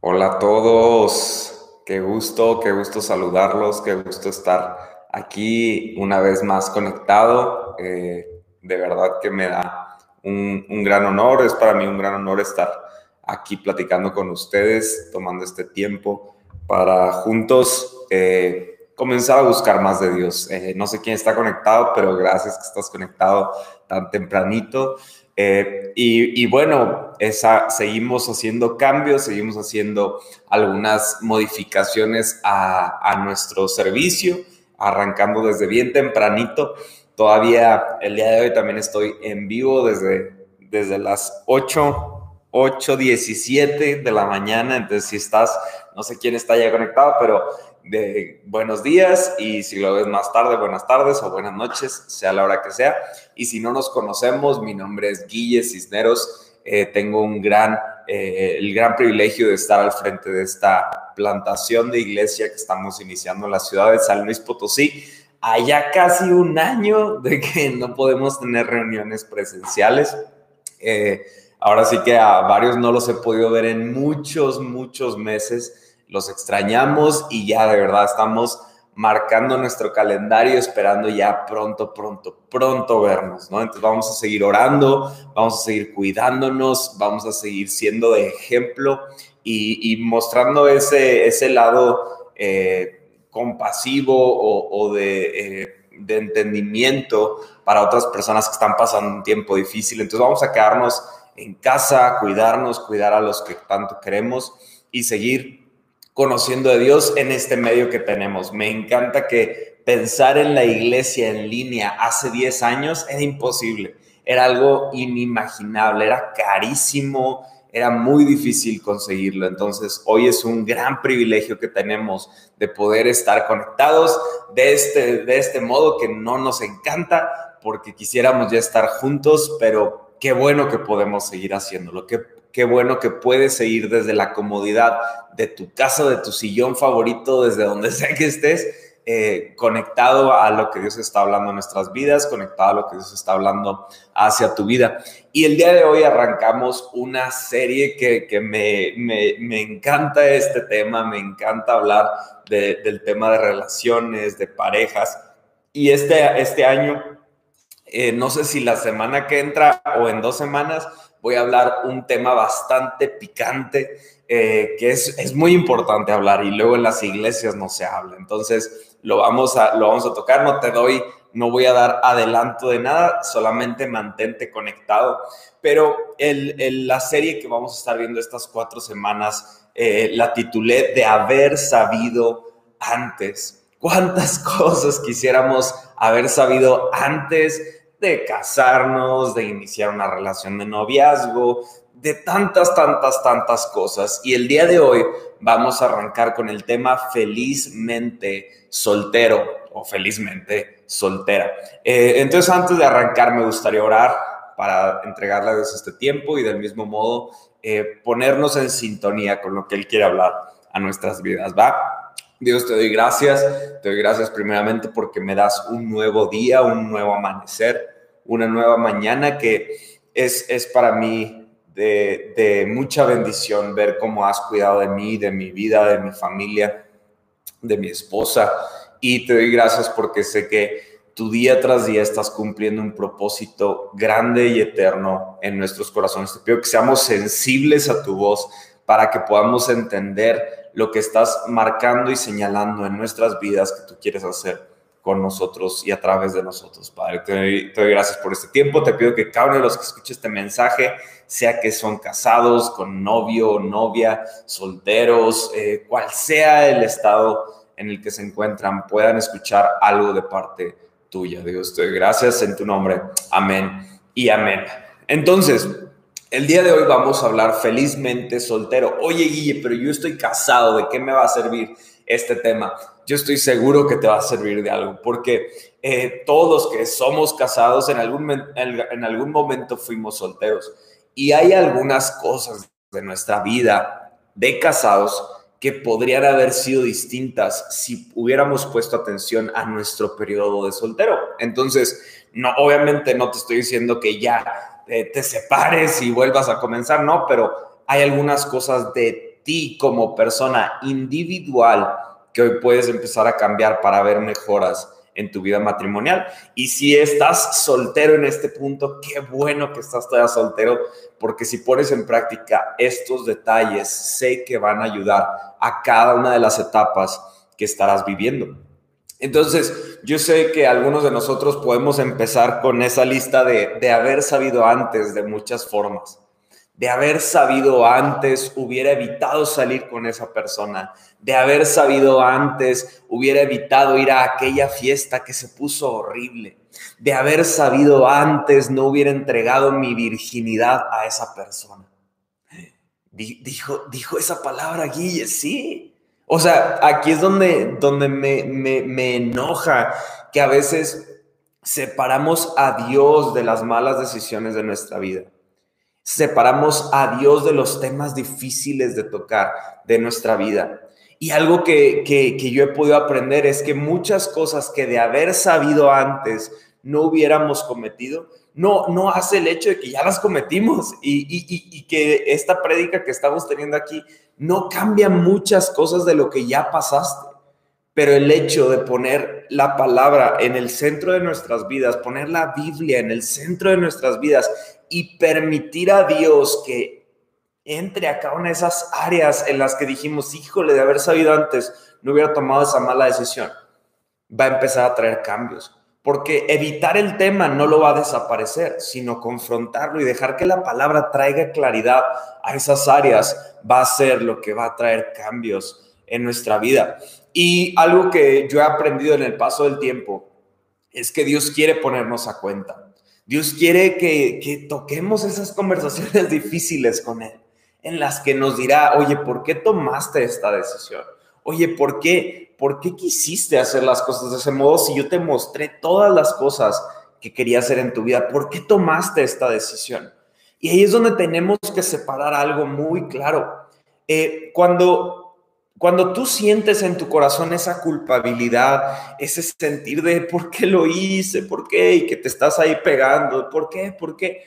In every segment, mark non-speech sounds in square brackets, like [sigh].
Hola a todos, qué gusto, qué gusto saludarlos, qué gusto estar aquí una vez más conectado. Eh, de verdad que me da un, gran honor, es para mí un gran honor estar aquí platicando con ustedes, tomando este tiempo para juntos eh, comenzar a buscar más de Dios. Eh, no sé quién está conectado, pero gracias que estás conectado tan tempranito. Eh, y, bueno, esa, seguimos haciendo cambios, seguimos haciendo algunas modificaciones a, nuestro servicio, arrancando desde bien tempranito. Todavía el día de hoy también estoy en vivo desde, desde las 8, 8, 17 de la mañana. Entonces, si estás, no sé quién está ya conectado, pero de buenos días y si lo ves más tarde, buenas tardes o buenas noches, sea la hora que sea. Y si no nos conocemos, mi nombre es Guille Cisneros. Eh, tengo un gran, eh, el gran privilegio de estar al frente de esta plantación de iglesia que estamos iniciando en la ciudad de San Luis Potosí. Allá casi un año de que no podemos tener reuniones presenciales. Eh, ahora sí que a varios no los he podido ver en muchos, muchos meses los extrañamos y ya de verdad estamos marcando nuestro calendario, esperando ya pronto, pronto, pronto vernos, ¿no? Entonces vamos a seguir orando, vamos a seguir cuidándonos, vamos a seguir siendo de ejemplo y, mostrando ese, ese lado eh, compasivo o, de, eh, de entendimiento para otras personas que están pasando un tiempo difícil. Entonces vamos a quedarnos en casa, cuidarnos, cuidar a los que tanto queremos y seguir conociendo a Dios en este medio que tenemos. Me encanta que pensar en la iglesia en línea hace 10 años era imposible, era algo inimaginable, era carísimo, era muy difícil conseguirlo. Entonces, hoy es un gran privilegio que tenemos de poder estar conectados de este, de este modo que no nos encanta porque quisiéramos ya estar juntos, pero qué bueno que podemos seguir haciéndolo, qué qué bueno que puedes seguir desde la comodidad de tu casa, de tu sillón favorito, desde donde [laughs] sea que estés, eh, conectado a lo que Dios está hablando en nuestras vidas, conectado a lo que Dios está hablando hacia tu vida. Y el día de hoy arrancamos una serie que, me, me, encanta este tema, me encanta hablar del tema de relaciones, de parejas. Y este, este año, eh, no sé si la semana que entra o en dos semanas, voy a hablar un tema bastante picante eh, que es, es, muy importante hablar y luego en las iglesias no se habla. Entonces lo vamos, a, lo vamos a tocar, no te doy, no voy a dar adelanto de nada, solamente mantente conectado. Pero el, la serie que vamos a estar viendo estas cuatro semanas eh, la titulé de haber sabido antes. ¿Cuántas [laughs] cosas quisiéramos haber sabido antes? De casarnos, de iniciar una relación de noviazgo, de tantas, tantas, tantas cosas. Y el día de hoy vamos a arrancar con el tema felizmente soltero o felizmente soltera. Eh, entonces, antes de arrancar, me gustaría orar para entregarle a Dios este tiempo y del mismo modo eh, ponernos en sintonía con lo que Él quiere hablar a nuestras vidas. ¿Va? Dios, te doy gracias. Te doy gracias primeramente porque me das un nuevo día, un nuevo amanecer, una nueva mañana que es, es para mí de, de mucha bendición ver cómo has cuidado de mí, de mi vida, de mi familia, de mi esposa. Y te doy gracias porque sé que tu día tras día estás cumpliendo un propósito grande y eterno en nuestros corazones. Te pido que seamos sensibles a tu voz para que podamos entender lo que estás marcando y señalando en nuestras vidas que tú quieres hacer con nosotros y a través de nosotros. Padre, te doy, gracias por este tiempo. Te pido que cada uno de los que escuche este mensaje, sea que son casados, con novio o novia, solteros, eh, cual sea el estado en el que se encuentran, puedan escuchar algo de parte tuya. Dios, te doy gracias en tu nombre. Amén y amén. Entonces, el día de hoy vamos a hablar felizmente soltero. Oye, Guille, pero yo estoy casado, ¿de qué me va a servir este tema? Yo estoy seguro que te va a servir de algo, porque eh, todos que somos casados en algún, en algún momento fuimos solteros. Y hay algunas cosas de nuestra vida de casados que podrían haber sido distintas si hubiéramos puesto atención a nuestro periodo de soltero. Entonces, no, obviamente no te estoy diciendo que ya te separes y vuelvas a comenzar, no, pero hay algunas cosas de ti como persona individual que hoy puedes empezar a cambiar para ver mejoras en tu vida matrimonial. Y si estás soltero en este punto, qué bueno que estás todavía soltero, porque si pones en práctica estos detalles, sé que van a ayudar a cada una de las etapas que estarás viviendo. Entonces, yo sé que algunos de nosotros podemos empezar con esa lista de, de haber sabido antes de muchas formas de haber sabido antes, hubiera evitado salir con esa persona, de haber sabido antes, hubiera evitado ir a aquella fiesta que se puso horrible, de haber sabido antes, no hubiera entregado mi virginidad a esa persona. Dijo, dijo esa palabra, Guille, sí. O sea, aquí es donde, donde me, me, me enoja que a veces separamos a Dios de las malas decisiones de nuestra vida separamos a Dios de los temas difíciles de tocar de nuestra vida. Y algo que, que, yo he podido aprender es que muchas cosas que de haber sabido antes no hubiéramos cometido, no, no hace el hecho de que ya las cometimos y, y, y que esta prédica que estamos teniendo aquí no cambia muchas cosas de lo que ya pasaste. Pero el hecho de poner la palabra en el centro de nuestras vidas, poner la Biblia en el centro de nuestras vidas y permitir a Dios que entre a cada una de esas áreas en las que dijimos, híjole, de haber sabido antes, no hubiera tomado esa mala decisión, va a empezar a traer cambios. Porque evitar el tema no lo va a desaparecer, sino confrontarlo y dejar que la palabra traiga claridad a esas áreas va a ser lo que va a traer cambios en nuestra vida. Y algo que yo he aprendido en el paso del tiempo es que Dios quiere ponernos a cuenta. Dios quiere que, toquemos esas conversaciones [laughs] difíciles con Él, en las que nos dirá, oye, ¿por qué tomaste esta decisión? Oye, ¿por qué, ¿por qué quisiste hacer las cosas de ese modo si yo te mostré todas las cosas que quería hacer en tu vida? ¿Por qué tomaste esta decisión? Y ahí es donde tenemos que separar algo muy claro. Eh, cuando cuando tú sientes en tu corazón esa culpabilidad, ese sentir de por qué lo hice, por qué, y que te estás ahí pegando, por qué, por qué,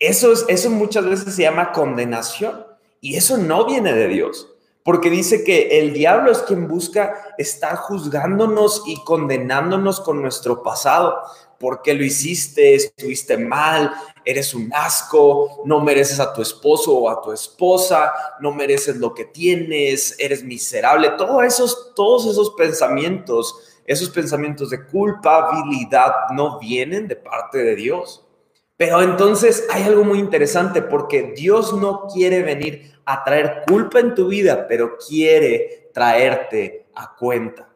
eso, es, eso muchas veces se llama condenación y eso no viene de Dios. Porque dice que el diablo es quien busca estar juzgándonos y condenándonos con nuestro pasado. ¿Por qué lo hiciste? ¿Estuviste mal? ¿Eres un asco? ¿No mereces a tu esposo o a tu esposa? ¿No mereces lo que tienes? ¿Eres miserable? Todos esos, todos esos pensamientos, esos pensamientos de culpabilidad no vienen de parte de Dios. Pero entonces hay algo muy interesante porque Dios no quiere venir a traer culpa en tu vida, pero quiere traerte a cuenta.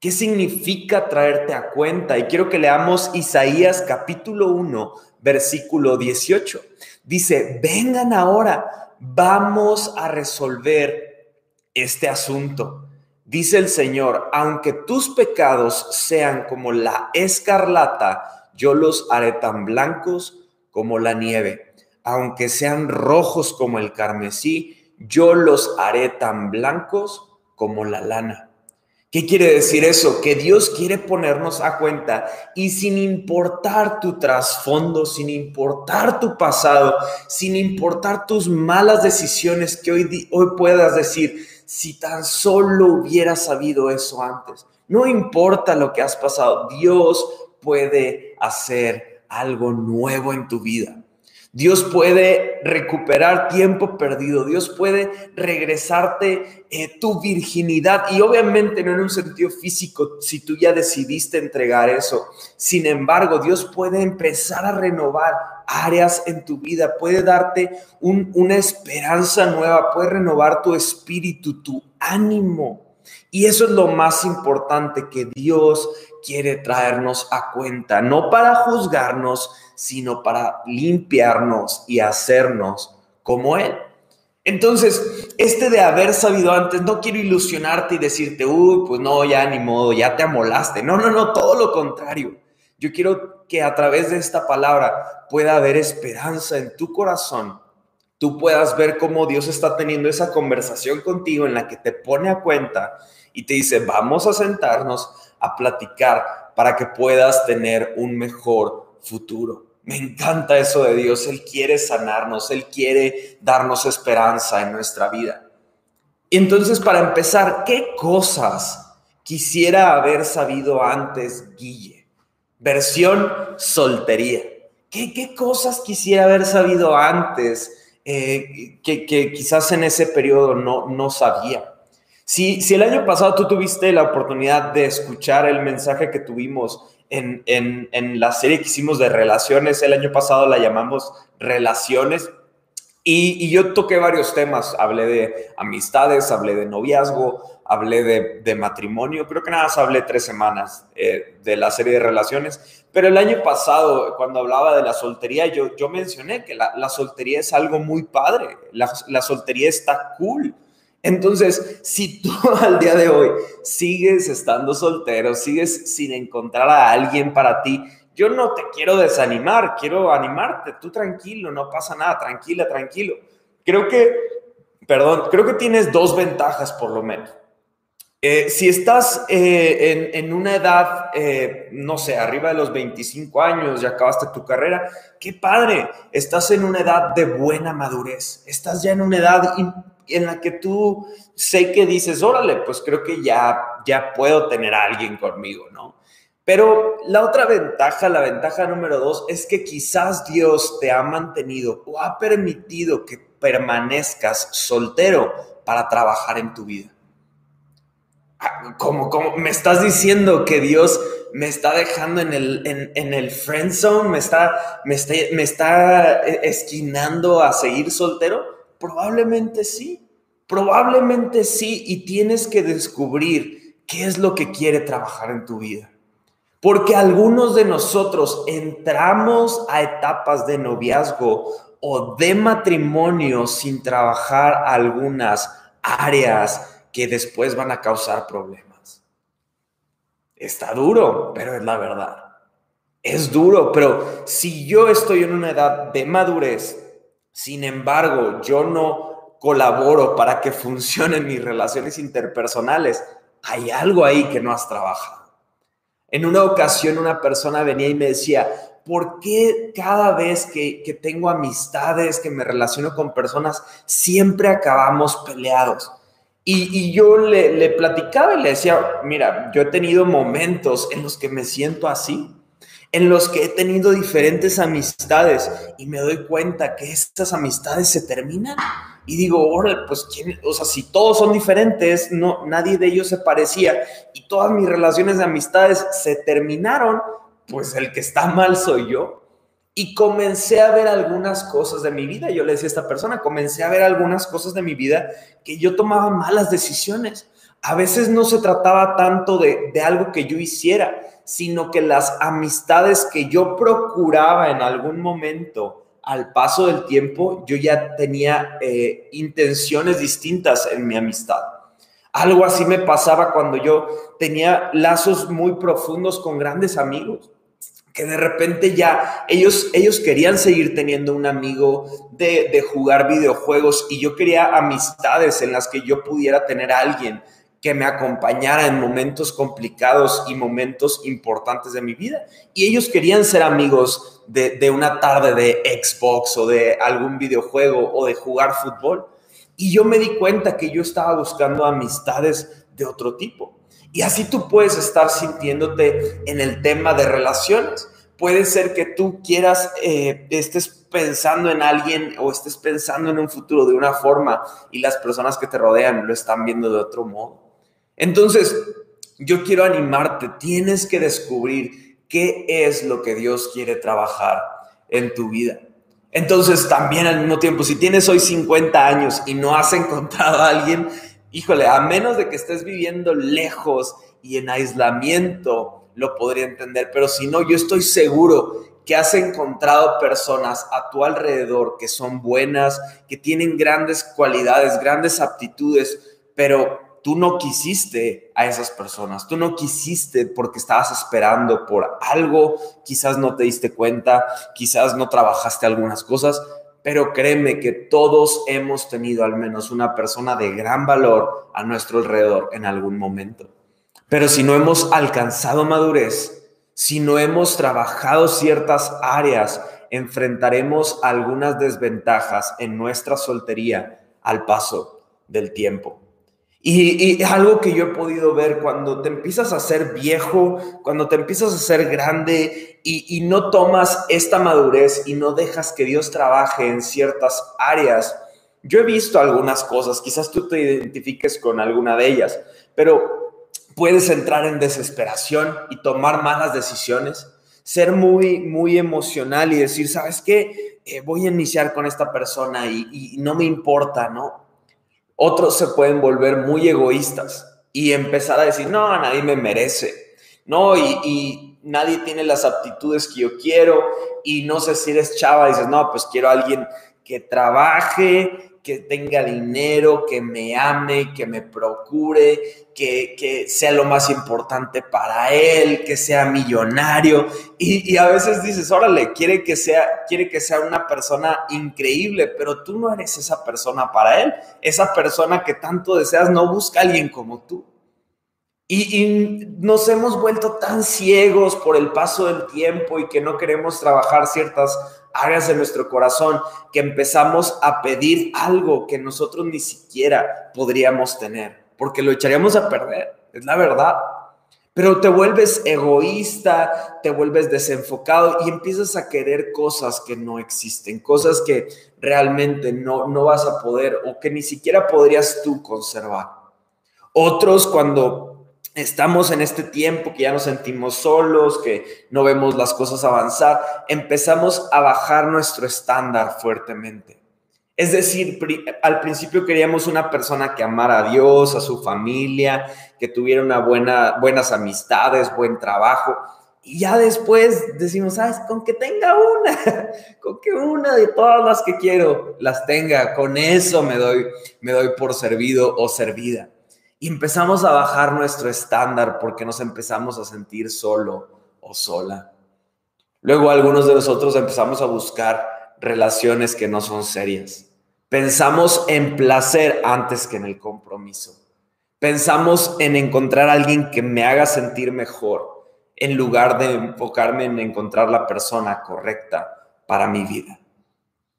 ¿Qué significa traerte a cuenta? Y quiero que leamos Isaías capítulo 1, versículo 18. Dice, vengan ahora, vamos a resolver este asunto. Dice el Señor, aunque tus pecados sean como la escarlata, yo los haré tan blancos como la nieve aunque sean rojos como el carmesí, yo los haré tan blancos como la lana. ¿Qué quiere decir eso? Que Dios quiere ponernos a cuenta y sin importar tu trasfondo, sin importar tu pasado, sin importar tus malas decisiones que hoy, hoy puedas decir, si tan solo hubiera sabido eso antes, no importa lo que has pasado, Dios puede hacer algo nuevo en tu vida. Dios puede recuperar tiempo perdido, Dios puede regresarte eh, tu virginidad y obviamente no en un sentido físico si tú ya decidiste entregar eso. Sin embargo, Dios puede empezar a renovar áreas en tu vida, puede darte una esperanza nueva, puede renovar tu espíritu, tu ánimo. Y eso es lo más importante que Dios quiere traernos a cuenta, no para juzgarnos, sino para limpiarnos y hacernos como Él. Entonces, este de haber sabido antes, no quiero ilusionarte y decirte, uy, pues no, ya ni modo, ya te amolaste. No, no, no, todo lo contrario. Yo quiero que a través de esta palabra pueda haber esperanza en tu corazón. Tú puedas ver cómo Dios está teniendo esa conversación contigo en la que te pone a cuenta y te dice, vamos a sentarnos a platicar para que puedas tener un mejor futuro. Me encanta eso de Dios. Él quiere sanarnos, Él quiere darnos esperanza en nuestra vida. Entonces, para empezar, ¿qué cosas quisiera haber sabido antes, Guille? Versión soltería. ¿Qué, qué cosas quisiera haber sabido antes eh, que, quizás en ese periodo no, no sabía? Si, si el año pasado tú tuviste la oportunidad de escuchar el mensaje que tuvimos en, en, la serie que hicimos de relaciones, el año pasado la llamamos relaciones, y, yo toqué varios temas, hablé de amistades, hablé de noviazgo, hablé de, matrimonio, creo que nada más hablé tres semanas eh, de la serie de relaciones, pero el año pasado, cuando hablaba de la soltería, yo, yo mencioné que la, soltería es algo muy padre, la, la soltería está cool. Entonces, si tú [laughs] al día de hoy sigues estando soltero, sigues sin encontrar a alguien para ti, yo no te quiero desanimar, quiero animarte, tú tranquilo, no pasa nada, tranquila, tranquilo. Creo que, perdón, creo que tienes dos ventajas por lo menos. Eh, si estás eh, en, una edad, eh, no sé, arriba de los 25 años, ya acabaste tu carrera, qué padre, estás en una edad de buena madurez, estás ya en una edad en la que tú sé que dices, órale, pues creo que ya, ya puedo tener a alguien conmigo, ¿no? Pero la otra ventaja, la ventaja número dos, es que quizás Dios te ha mantenido o ha permitido que permanezcas soltero para trabajar en tu vida. Ah, ¿Cómo, me estás diciendo que Dios me está dejando en el, en, el friend zone? ¿Me está, me, está, ¿Me está eh, esquinando a seguir soltero? Probablemente sí, probablemente sí. Y tienes que descubrir qué es lo que quiere trabajar en tu vida. Porque algunos de nosotros entramos a etapas de noviazgo o de matrimonio sin trabajar algunas áreas que después van a causar problemas. Está duro, pero es la verdad. Es duro, pero si yo estoy en una edad de madurez, sin embargo, yo no colaboro para que [laughs] funcionen mis relaciones interpersonales, hay algo ahí que no has trabajado. En una ocasión una persona venía y me decía, ¿por qué cada vez que, tengo amistades, que me relaciono con personas, siempre acabamos peleados? Y, yo le, le, platicaba y le decía, mira, yo he tenido momentos en los que me siento así, en los que he tenido diferentes amistades y me doy cuenta que estas amistades se terminan y digo, pues, ¿quién? o sea, si todos son diferentes, no, nadie de ellos se parecía y todas mis relaciones de amistades se terminaron, pues el que está mal soy yo. Y comencé a ver algunas cosas de mi vida. Yo le decía a esta persona, comencé a ver algunas cosas de mi vida que yo tomaba malas decisiones. A veces no se trataba tanto de, de algo que yo hiciera, sino que las amistades que yo procuraba en algún momento al paso del tiempo yo ya tenía eh, intenciones distintas en mi amistad. Algo así me pasaba cuando yo tenía lazos muy profundos con grandes amigos, que de repente ya ellos, ellos querían seguir teniendo un amigo de, de jugar videojuegos y yo quería amistades en las que yo pudiera tener a alguien que me acompañara en momentos complicados y momentos importantes de mi vida. Y ellos querían ser amigos de, una tarde de Xbox o de algún videojuego o de jugar fútbol. Y yo me di cuenta que yo estaba buscando amistades de otro tipo. Y así tú puedes estar sintiéndote en el tema de relaciones. Puede ser que tú quieras, eh, estés pensando en alguien o estés pensando en un futuro de una forma y las personas que te rodean lo están viendo de otro modo. Entonces, yo quiero animarte, tienes que descubrir qué es lo que Dios quiere trabajar en tu vida. Entonces, también al mismo tiempo, si tienes hoy 50 años y no has [laughs] encontrado a alguien, híjole, a menos de que estés viviendo lejos y en aislamiento, lo podría entender, pero si no, yo estoy seguro que has encontrado personas a tu alrededor que son buenas, que tienen grandes cualidades, grandes aptitudes, pero tú no quisiste a esas personas, tú no quisiste porque estabas esperando por algo, quizás no te diste cuenta, quizás no trabajaste algunas cosas, pero créeme que todos hemos tenido al menos una persona de gran valor a nuestro alrededor en algún momento. Pero si no hemos alcanzado madurez, si no hemos trabajado ciertas áreas, enfrentaremos algunas desventajas en nuestra soltería al paso del tiempo. Y, y, algo que yo he podido ver cuando te empiezas a ser viejo, cuando te empiezas a ser grande y, no tomas esta madurez y no dejas que Dios trabaje en ciertas áreas. Yo he visto algunas cosas, quizás tú te identifiques con alguna de ellas, pero puedes entrar en desesperación y tomar malas decisiones, ser muy, muy emocional y decir, ¿sabes qué? Eh, voy a iniciar con esta persona y no me importa, ¿no? Otros se pueden volver muy egoístas y empezar a decir, no, nadie me merece, no, y, nadie tiene las aptitudes que yo quiero y no sé si eres chava, dices, no, pues quiero a alguien que trabaje, que tenga dinero, que me ame, que me procure, que, sea lo más importante para él, que sea millonario. Y, a veces dices, órale, quiere que, sea, quiere que sea una persona increíble, pero tú no eres esa persona para él. Esa persona que tanto deseas no busca a alguien como tú. Y, y, nos hemos vuelto tan ciegos por el paso del tiempo y que no queremos trabajar ciertas de nuestro corazón que empezamos a pedir algo que nosotros ni siquiera podríamos tener, porque lo echaríamos a perder, es la verdad. Pero te vuelves egoísta, te vuelves desenfocado y empiezas a querer cosas que no existen, cosas que realmente no, no vas a poder o que ni siquiera podrías tú conservar. Otros cuando estamos en este tiempo que ya nos sentimos solos, que no vemos las cosas avanzar, empezamos a bajar nuestro estándar fuertemente. Es decir, al principio queríamos una persona que amara a Dios, a su familia, que tuviera una buena, buenas amistades, buen trabajo. Y ya después decimos, ¿sabes? Con que tenga una, [laughs] con que una de todas las que quiero las tenga, con eso me doy, me doy por servido o servida. Y empezamos a bajar nuestro estándar porque nos empezamos a sentir solo o sola. Luego algunos de nosotros empezamos a buscar relaciones que no son serias. Pensamos en placer antes que en el compromiso. Pensamos en encontrar alguien que me haga sentir mejor en lugar de enfocarme en encontrar la persona correcta para mi vida.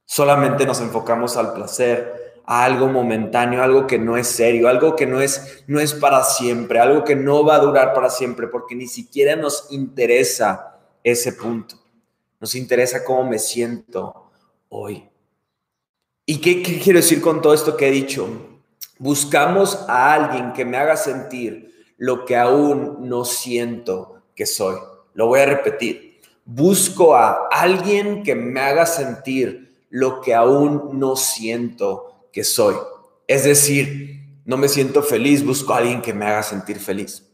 Solamente nos enfocamos al placer algo momentáneo, algo que no es serio, algo que no es, no es para siempre, algo que no va a durar para siempre, porque ni siquiera nos interesa ese punto. Nos interesa cómo me siento hoy. ¿Y qué quiero decir con todo esto que he dicho? Buscamos a alguien que me haga sentir lo que aún no siento que soy. Lo voy a repetir. Busco a alguien que me haga sentir lo que aún no siento que soy. Es decir, no me siento feliz, busco a alguien que me haga sentir feliz.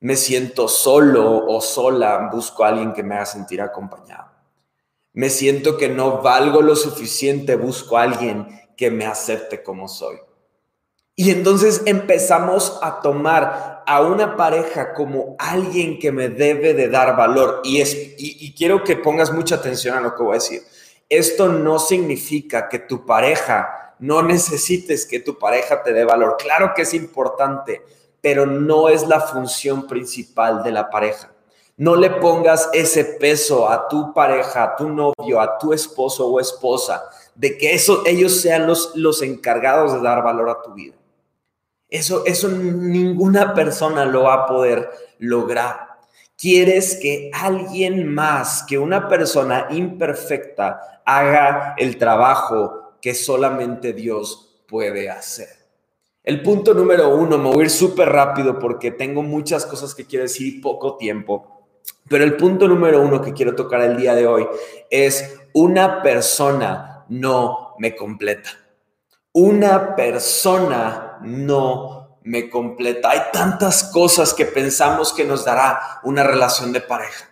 Me siento solo o sola, busco a alguien que me haga sentir acompañado. Me siento que no valgo lo suficiente, busco a alguien que me acepte como soy. Y entonces empezamos a tomar a una pareja como alguien que me debe de dar valor. Y, es, y quiero que pongas mucha atención a lo que voy a decir. Esto no significa que tu pareja no necesites que tu pareja te dé valor. Claro que es importante, pero no es la función principal de la pareja. No le pongas ese peso a tu pareja, a tu novio, a tu esposo o esposa, de que eso, ellos sean los, los encargados de dar valor a tu vida. Eso, eso ninguna persona lo va a poder lograr. Quieres que alguien más, que una persona imperfecta, haga el trabajo que solamente Dios puede hacer. El punto número uno, me voy a ir súper rápido porque tengo muchas cosas que quiero decir y poco tiempo, pero el punto número uno que quiero tocar el día de hoy es una persona no me completa. Una persona no me completa. Hay tantas cosas que pensamos que nos dará una relación de pareja.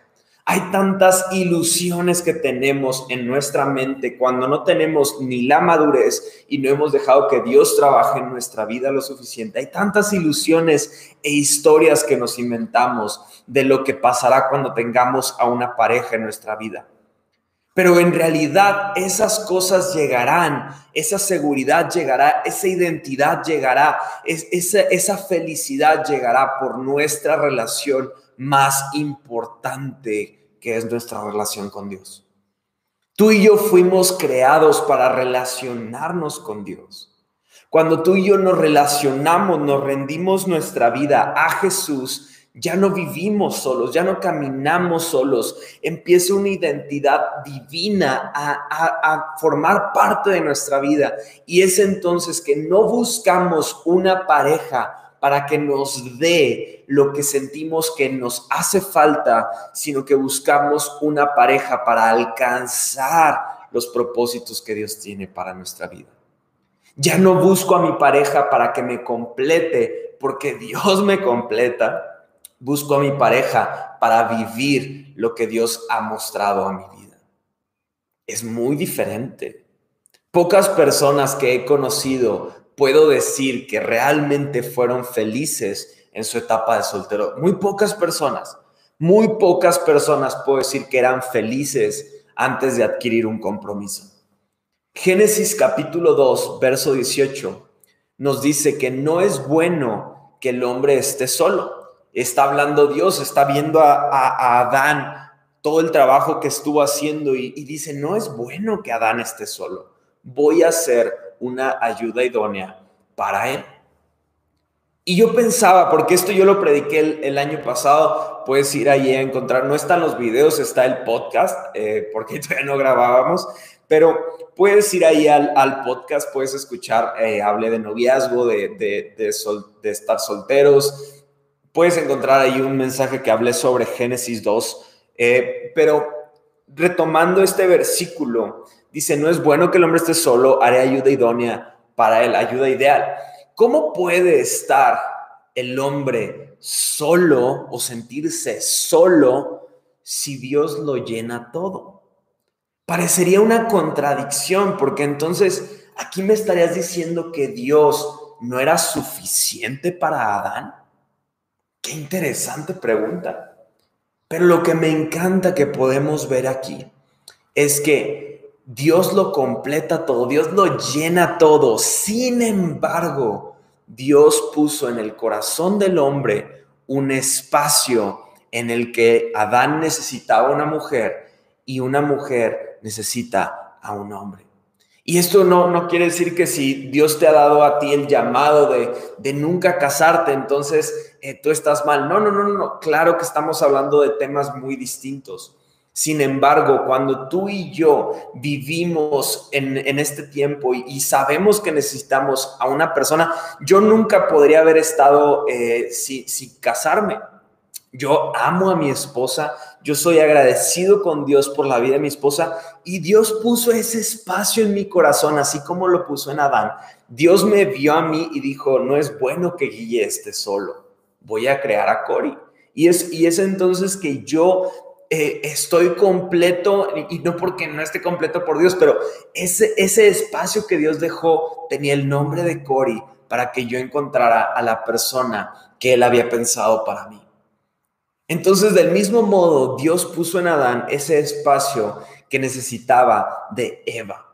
Hay tantas ilusiones que tenemos en nuestra mente cuando no tenemos ni la madurez y no hemos dejado que Dios trabaje en nuestra vida lo suficiente. Hay tantas ilusiones e historias que nos inventamos de lo que pasará cuando tengamos a una pareja en nuestra vida. Pero en realidad esas cosas llegarán, esa seguridad llegará, esa identidad llegará, esa, esa felicidad llegará por nuestra relación más importante que es nuestra relación con Dios. Tú y yo fuimos creados para relacionarnos con Dios. Cuando tú y yo nos relacionamos, nos rendimos nuestra vida a Jesús, ya no vivimos solos, ya no caminamos solos. Empieza una identidad divina a, formar parte de nuestra vida. Y es entonces que no buscamos una pareja para que nos dé lo que sentimos que nos hace falta, sino que buscamos una pareja para alcanzar los propósitos que Dios tiene para nuestra vida. Ya no busco a mi pareja para que me complete, porque Dios me completa Busco a mi pareja para vivir lo que Dios ha mostrado a mi vida. Es muy diferente. Pocas personas que he conocido puedo decir que realmente fueron felices en su etapa de soltero. Muy pocas personas, muy pocas personas puedo decir que eran felices antes de adquirir un compromiso. Génesis capítulo 2, verso 18, nos dice que no es bueno que el hombre esté solo está hablando Dios, está viendo a, Adán todo el trabajo que estuvo haciendo y, y, dice, no es bueno que Adán esté solo, voy a ser una ayuda idónea para él. Y yo pensaba, porque esto yo lo prediqué el, año pasado, puedes ir ahí a encontrar, no están los videos, está el podcast, eh, porque [laughs] todavía no grabábamos, pero puedes ir ahí al, al podcast, puedes escuchar, eh, hable de noviazgo, de, de, de, de estar solteros, puedes encontrar ahí un mensaje que hablé sobre Génesis 2, eh, pero retomando este versículo, dice, no es bueno que el hombre esté solo, haré ayuda idónea para él, ayuda ideal. ¿Cómo puede estar el hombre solo o sentirse solo si Dios lo llena todo? Parecería una contradicción, porque entonces aquí me estarías diciendo que Dios no era suficiente para Adán. Qué interesante pregunta. Pero lo que me encanta que podemos ver aquí es que Dios lo completa todo, Dios lo llena todo. Sin embargo, Dios puso en el corazón del hombre un espacio en el que Adán necesitaba una mujer y una mujer necesita a un hombre. Y esto no, no quiere decir que si Dios te ha dado a ti el llamado de, de nunca casarte, entonces eh, tú estás mal. No, no, no, no. Claro que estamos hablando de temas muy distintos. Sin embargo, cuando tú y yo vivimos en, en este tiempo y, sabemos que necesitamos a una persona, yo nunca podría haber estado eh, sin casarme. Yo amo a mi esposa, yo soy agradecido con Dios por la vida de mi esposa y Dios puso ese espacio en mi corazón, así como lo puso en Adán. Dios me vio a mí y dijo, no es bueno que Guille esté solo, voy a crear a Cory. Y es, y es entonces que yo eh, estoy completo, y no porque no esté completo por Dios, pero ese, ese espacio que Dios dejó tenía el nombre de Cory para que yo encontrara a la persona que Él había pensado para mí. Entonces, del mismo modo, Dios puso en Adán ese espacio que necesitaba de Eva.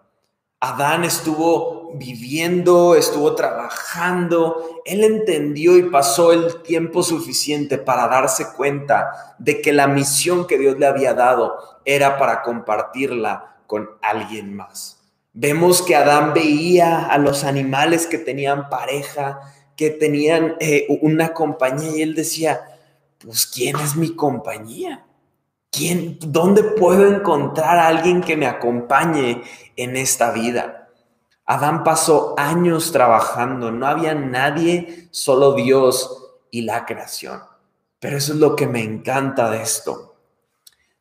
Adán estuvo viviendo, estuvo trabajando, él entendió y pasó el tiempo suficiente para darse cuenta de que la misión que Dios le había dado era para compartirla con alguien más. Vemos que Adán veía a los animales que tenían pareja, que tenían eh, una compañía y él decía, pues ¿quién es mi compañía? ¿Quién, ¿Dónde puedo encontrar a alguien que me acompañe en esta vida? Adán pasó años trabajando, no había nadie, solo Dios y la creación. Pero eso es lo que me encanta de esto.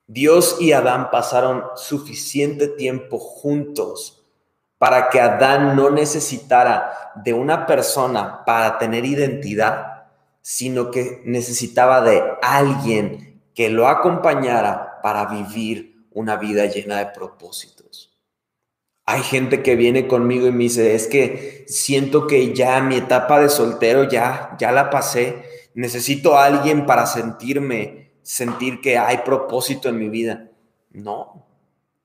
Dios y Adán pasaron suficiente tiempo juntos para que Adán no necesitara de una persona para tener identidad, sino que necesitaba de alguien que lo acompañara para vivir una vida llena de propósitos. Hay gente que viene conmigo y me dice, es que siento que ya mi etapa de soltero ya, ya la pasé, necesito a alguien para sentirme, sentir que hay propósito en mi vida. No,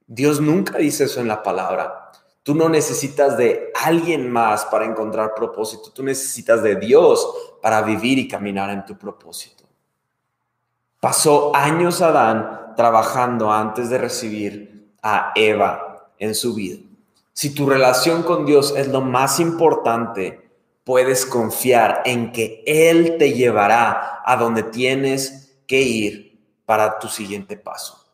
Dios nunca dice eso en la palabra. Tú no necesitas de alguien más para encontrar propósito, tú necesitas de Dios para vivir y caminar en tu propósito. Pasó años Adán trabajando antes de recibir a Eva en su vida. Si tu relación con Dios es lo más importante, puedes confiar en que Él te llevará a donde tienes que ir para tu siguiente paso.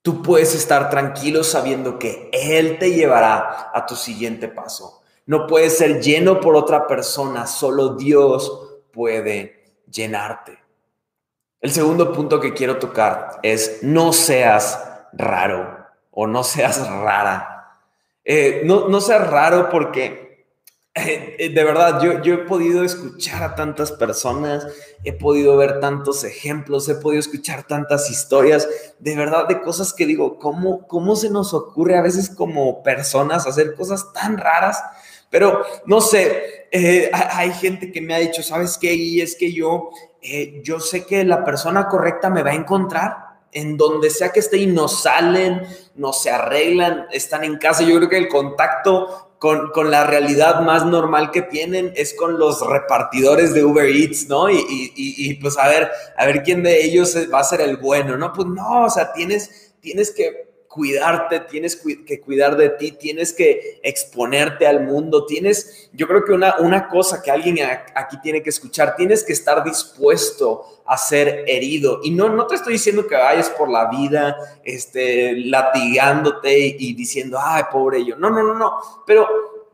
Tú puedes estar tranquilo sabiendo que Él te llevará a tu siguiente paso. No puedes ser lleno por otra persona, solo Dios puede llenarte. El segundo punto que quiero tocar es no seas raro o no seas rara. Eh, no, no seas raro porque eh, de verdad yo, yo he podido escuchar a tantas personas, he podido ver tantos ejemplos, he podido escuchar tantas historias, de verdad de cosas que digo, ¿cómo, cómo se nos ocurre a veces como personas hacer cosas tan raras? Pero no sé, eh, hay gente que me ha dicho, ¿sabes qué? Y es que yo, eh, yo sé que la persona correcta me va a encontrar en donde sea que esté y no salen, no se arreglan, están en casa. Yo creo que el contacto con, con, la realidad más normal que tienen es con los repartidores de Uber Eats, ¿no? Y, y, y, pues a ver, a ver quién de ellos va a ser el bueno, ¿no? Pues no, o sea, tienes, tienes que cuidarte, tienes que cuidar de ti, tienes que exponerte al mundo, tienes, yo creo que una, una cosa que alguien aquí tiene que escuchar, tienes que estar dispuesto a ser herido. Y no, no te estoy diciendo que vayas por la vida este, latigándote y, diciendo, ay, pobre yo. No, no, no, no. Pero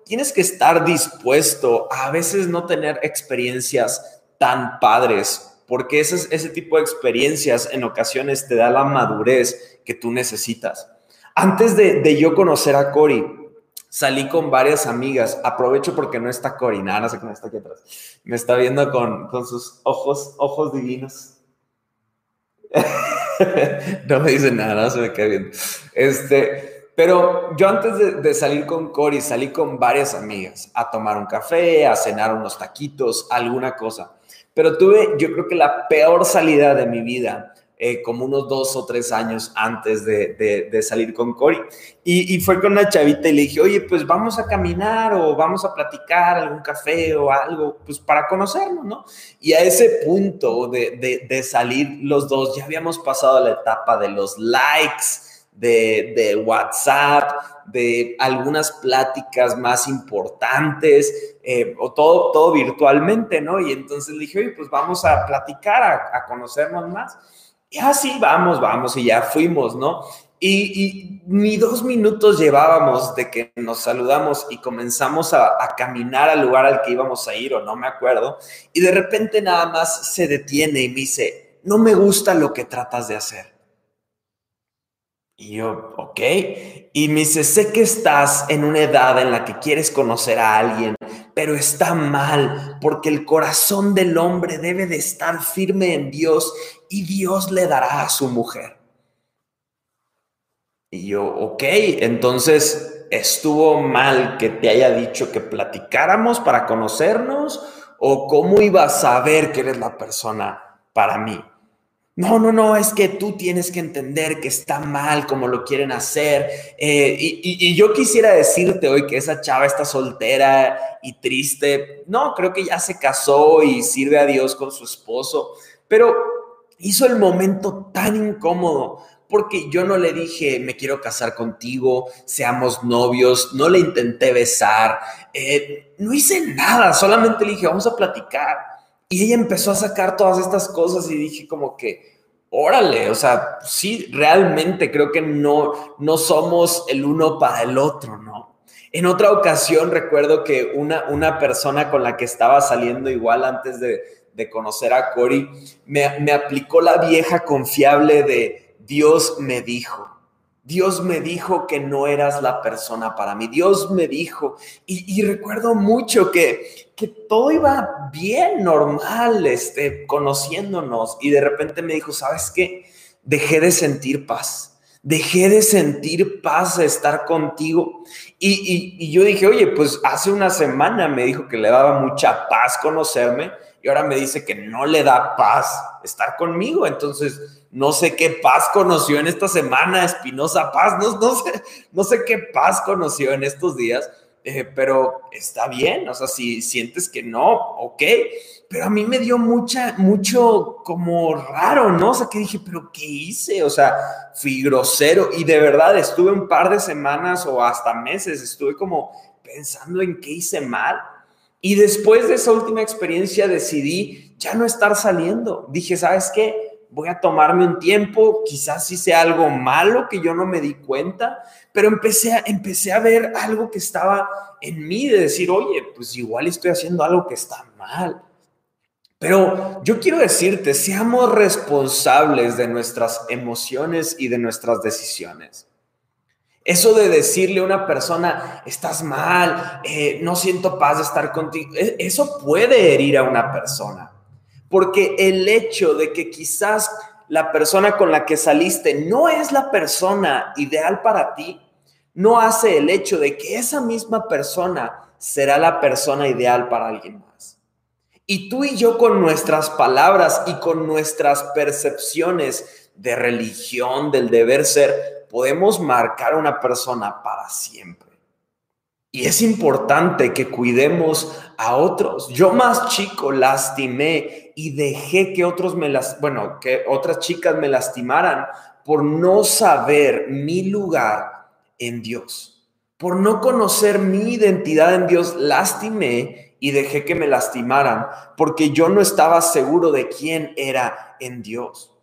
tienes que estar dispuesto a, a veces no tener experiencias tan padres porque ese, ese tipo de experiencias en ocasiones te da la madurez que tú necesitas. Antes de, yo conocer a Cory, salí con varias amigas. Aprovecho porque no está Cory, nada, no sé cómo está aquí atrás. Me está viendo con, sus ojos, ojos divinos. [laughs] no me dice nada, no se me queda bien. Este, pero yo antes de, de, salir con Cory, salí con varias amigas a tomar un café, a cenar unos taquitos, alguna cosa. Pero tuve, yo creo que la peor salida de mi vida, eh, como unos dos o tres años antes de, salir con Cory. Y, fue con una chavita y le dije, oye, pues vamos a caminar o vamos a platicar algún café o algo, pues para conocernos, ¿no? Y a ese punto de, de salir los dos, ya habíamos pasado la etapa de los likes de, WhatsApp, de algunas pláticas más importantes, eh, o todo, todo virtualmente, ¿no? Y entonces le dije, oye, pues vamos a platicar, a, conocernos más. Y así vamos, vamos, y ya fuimos, ¿no? Y, ni dos minutos llevábamos de que nos saludamos y comenzamos a, a, caminar al lugar al que íbamos a ir, o no me acuerdo, y de repente nada más se detiene y me dice, no me gusta lo que tratas de hacer. Y yo, ok. Y me dice, sé que estás en una edad en la que quieres conocer a alguien, pero está mal, porque el corazón del hombre debe de estar firme en Dios y Dios le dará a su mujer. Y yo, ok, entonces estuvo mal que te haya dicho que platicáramos para conocernos o cómo iba a saber que eres la persona para mí. No, no, no, es que tú tienes que entender que está mal como lo quieren hacer. Eh, y, yo quisiera decirte hoy que esa chava está soltera y triste. No, creo que ya se casó y sirve a Dios con su esposo, pero hizo el momento tan incómodo porque yo no le dije, me quiero casar contigo, seamos novios, no le intenté besar, eh, no hice nada, solamente le dije, vamos a platicar. Y ella empezó a sacar todas estas cosas y dije como que, órale, o sea, sí, realmente creo que no, no somos el uno para el otro, ¿no? En otra ocasión recuerdo que una, una persona con la que estaba saliendo igual antes de, conocer a Cory me, me aplicó la vieja confiable de Dios me dijo. Dios me dijo que no eras la persona para mí. Dios me dijo, y, recuerdo mucho que, que, todo iba bien, normal, este, conociéndonos, y de repente me dijo, ¿sabes qué? Dejé de sentir paz. Dejé de sentir paz de estar contigo. Y, y yo dije, oye, pues hace una semana me dijo que le daba mucha paz conocerme y ahora me dice que no le da paz estar conmigo. Entonces, no sé qué paz conoció en esta semana, Espinosa Paz, no, no, sé, no sé qué paz conoció en estos días, eh, pero está bien, o sea, si sientes que no, ok, pero a mí me dio mucha, mucho como raro, ¿no? O sea, que dije, pero ¿qué hice? O sea, fui grosero y de verdad estuve un par de semanas o hasta meses, estuve como pensando en qué hice mal. Y después de esa última experiencia decidí ya no estar saliendo. Dije, ¿sabes qué? voy a tomarme un tiempo, quizás hice algo malo que yo no me di cuenta, pero empecé a, empecé a ver algo que estaba en mí de decir, oye, pues igual estoy haciendo algo que está mal. Pero yo quiero decirte, seamos responsables de nuestras emociones y de nuestras decisiones. Eso de decirle a una persona, estás mal, eh, no siento paz de estar contigo, e, eso puede herir a una persona. Porque el hecho de que quizás la persona con la que saliste no es la persona ideal para ti, no hace el hecho de que esa misma persona será la persona ideal para alguien más. Y tú y yo con nuestras palabras y con nuestras percepciones de religión, del deber ser, podemos marcar a una persona para siempre. Y es importante que cuidemos a otros. Yo más chico lastimé y dejé que otros me las, bueno, que otras chicas me lastimaran por no saber mi lugar en Dios. Por no conocer mi identidad en Dios, lastimé y dejé que me lastimaran porque yo no estaba seguro de quién era en Dios.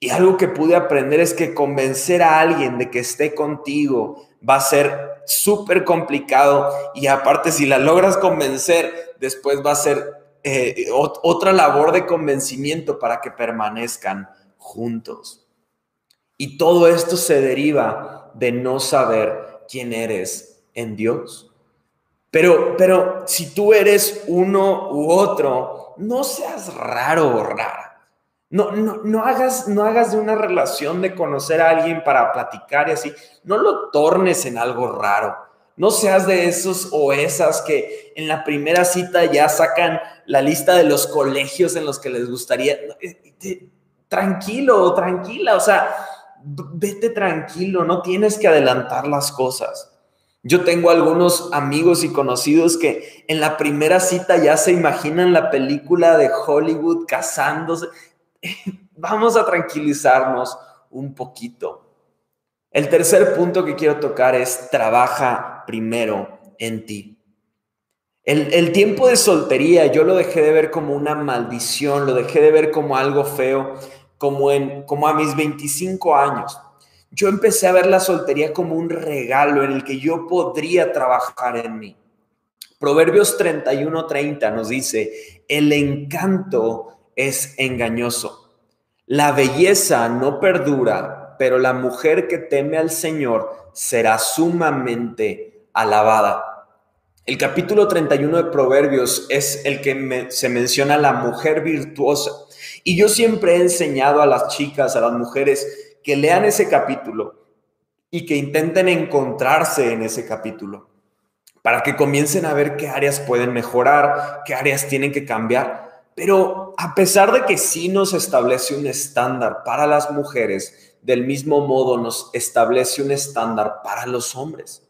Y algo que pude aprender es que convencer a alguien de que esté contigo va a ser súper complicado y aparte si la logras convencer, después va a ser eh, otra labor de convencimiento para que permanezcan juntos. Y todo esto se deriva de no saber quién eres en Dios. Pero, pero si tú eres uno u otro, no seas raro o rara. No, no, no, hagas, no hagas de una relación de conocer a alguien para platicar y así, no lo tornes en algo raro. No seas de esos o esas que en la primera cita ya sacan la lista de los colegios en los que les gustaría. Eh, tranquilo, tranquila, o sea, vete tranquilo, no tienes que adelantar las cosas. Yo tengo algunos amigos y conocidos que en la primera cita ya se imaginan la película de Hollywood casándose [laughs] vamos a tranquilizarnos un poquito. El tercer punto que quiero tocar es trabaja primero en ti. El, tiempo de soltería yo lo dejé de ver como una maldición, lo dejé de ver como algo feo, como, en, como a mis 25 años. Yo empecé a ver la soltería como un regalo en el que yo podría trabajar en mí. Proverbios 31:30 nos dice, el encanto es engañoso. La belleza no perdura, pero la mujer que teme al Señor será sumamente alabada. El capítulo 31 de Proverbios es el que se menciona la mujer virtuosa. Y yo siempre he enseñado a las chicas, a las mujeres, que lean ese capítulo y que intenten encontrarse en ese capítulo para que comiencen a ver qué áreas pueden mejorar, qué áreas tienen que cambiar pero a pesar de que sí nos establece un estándar para las mujeres, del mismo modo nos establece un estándar para los hombres.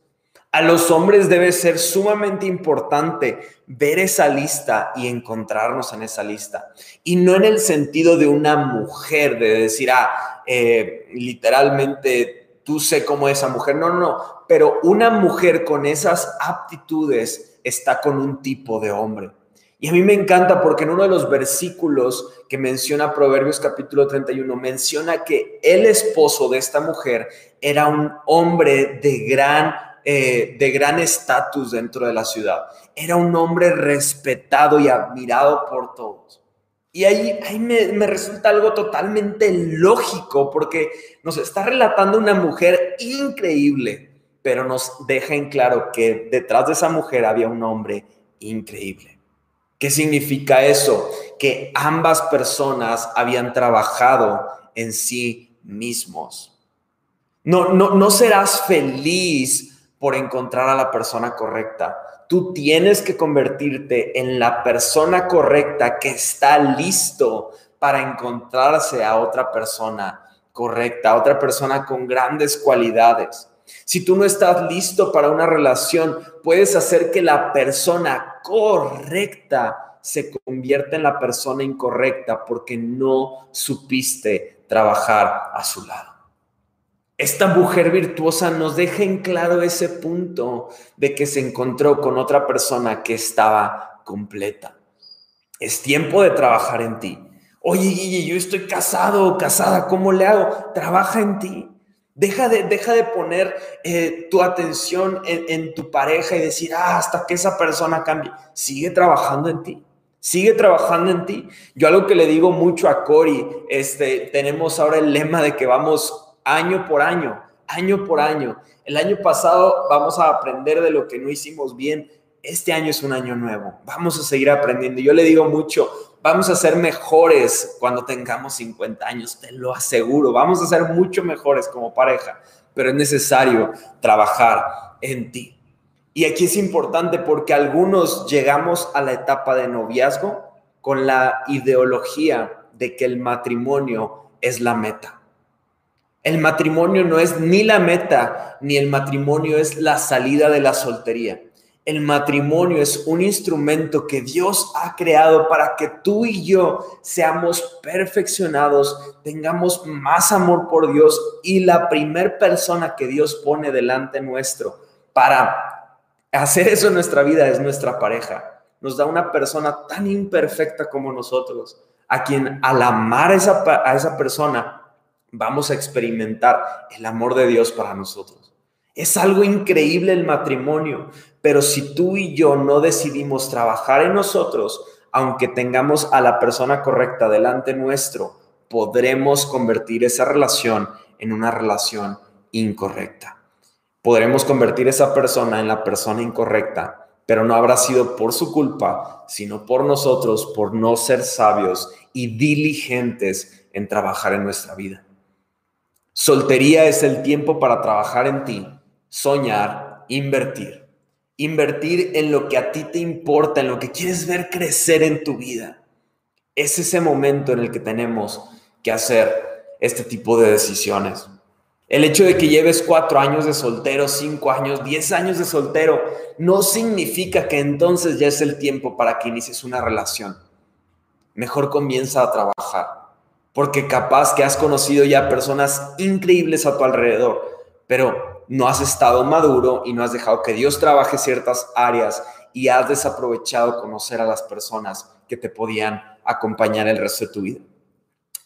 A los hombres debe ser sumamente importante ver esa lista y encontrarnos en esa lista. Y no en el sentido de una mujer, de decir, ah, eh, literalmente tú sé cómo esa mujer. No, no, no. Pero una mujer con esas aptitudes está con un tipo de hombre. Y a mí me encanta porque en uno de los versículos que menciona Proverbios capítulo 31, menciona que el esposo de esta mujer era un hombre de gran eh, de gran estatus dentro de la ciudad. Era un hombre respetado y admirado por todos. Y ahí, ahí me, me, resulta algo totalmente lógico porque nos está relatando una mujer increíble, pero nos deja en claro que detrás de esa mujer había un hombre increíble. ¿Qué significa eso? Que ambas personas habían trabajado en sí mismos. No, no, no serás feliz por encontrar a la persona correcta. Tú tienes que convertirte en la persona correcta que está listo para encontrarse a otra persona correcta, a otra persona con grandes cualidades. Si tú no estás listo para una relación, puedes hacer que la persona correcta se convierta en la persona incorrecta porque no supiste trabajar a su lado. Esta mujer virtuosa nos deja en claro ese punto de que se encontró con otra persona que estaba completa. Es tiempo de trabajar en ti. Oye, Guille, yo estoy casado casada, ¿cómo le hago? Trabaja en ti. Deja de, deja de poner eh, tu atención en, tu pareja y decir, ah, hasta que esa persona cambie. Sigue trabajando en ti. Sigue trabajando en ti. Yo algo que le digo mucho a Cory, este, tenemos ahora el lema de que vamos año por año, año por año. El año pasado vamos a aprender de lo que no hicimos bien. Este año es un año nuevo. Vamos a seguir aprendiendo. Yo le digo mucho, vamos a ser mejores cuando tengamos 50 años, te lo aseguro. Vamos a ser mucho mejores como pareja, pero es necesario trabajar en ti. Y aquí es importante porque algunos llegamos a la etapa de noviazgo con la ideología de que el matrimonio es la meta. El matrimonio no es ni la meta, ni el matrimonio es la salida de la soltería. El matrimonio es un instrumento que Dios ha creado para que tú y yo seamos perfeccionados, tengamos más amor por Dios y la primer persona que Dios pone delante nuestro para hacer eso en nuestra vida es nuestra pareja. Nos da una persona tan imperfecta como nosotros, a quien al amar esa, a esa persona vamos a experimentar el amor de Dios para nosotros. Es algo increíble el matrimonio, pero si tú y yo no decidimos trabajar en nosotros, aunque tengamos a la persona correcta delante nuestro, podremos convertir esa relación en una relación incorrecta. Podremos convertir esa persona en la persona incorrecta, pero no habrá sido por su culpa, sino por nosotros, por no ser sabios y diligentes en trabajar en nuestra vida. Soltería es el tiempo para trabajar en ti, soñar, invertir. Invertir en lo que a ti te importa, en lo que quieres ver crecer en tu vida. Es ese momento en el que tenemos que hacer este tipo de decisiones. El hecho de que lleves cuatro años de soltero, cinco años, diez años de soltero, no significa que entonces ya es el tiempo para que inicies una relación. Mejor comienza a trabajar porque capaz que has conocido ya personas increíbles a tu alrededor, pero no has estado maduro y no has dejado que Dios trabaje ciertas áreas y has desaprovechado conocer a las personas que te podían acompañar el resto de tu vida.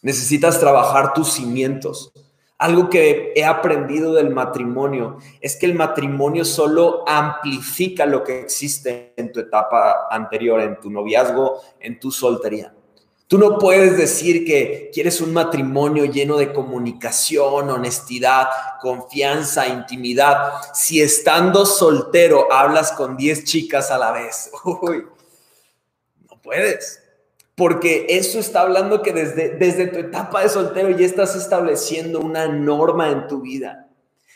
Necesitas trabajar tus cimientos. Algo que he aprendido del matrimonio es que el matrimonio solo amplifica lo que existe en tu etapa anterior, en tu noviazgo, en tu soltería. Tú no puedes decir que quieres un matrimonio lleno de comunicación, honestidad, confianza, intimidad, si estando soltero hablas con 10 chicas a la vez. [laughs] Uy, no puedes. Porque eso está hablando que desde, desde tu etapa de soltero ya estás estableciendo una norma en tu vida.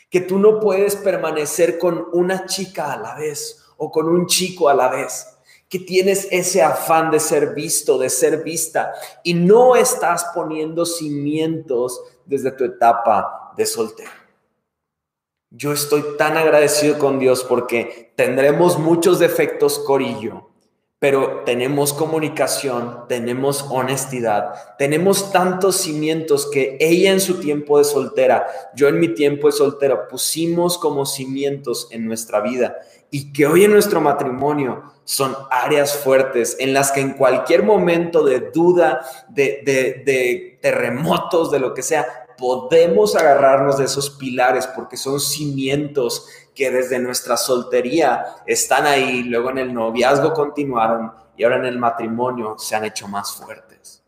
Que tú no puedes permanecer con una chica a la vez o con un chico a la vez que tienes ese afán de ser visto, de ser vista, y no estás poniendo cimientos desde tu etapa de soltero. Yo estoy tan agradecido con Dios porque tendremos muchos defectos, Corillo, pero tenemos comunicación, tenemos honestidad, tenemos tantos cimientos que ella en su tiempo de soltera, yo en mi tiempo de soltera, pusimos como cimientos en nuestra vida y que hoy en nuestro matrimonio son áreas fuertes en las que en cualquier momento de duda, de, de terremotos, de lo que sea, podemos agarrarnos de esos pilares porque son cimientos que desde nuestra soltería están ahí, luego en el noviazgo continuaron y ahora en el matrimonio se han hecho más fuertes.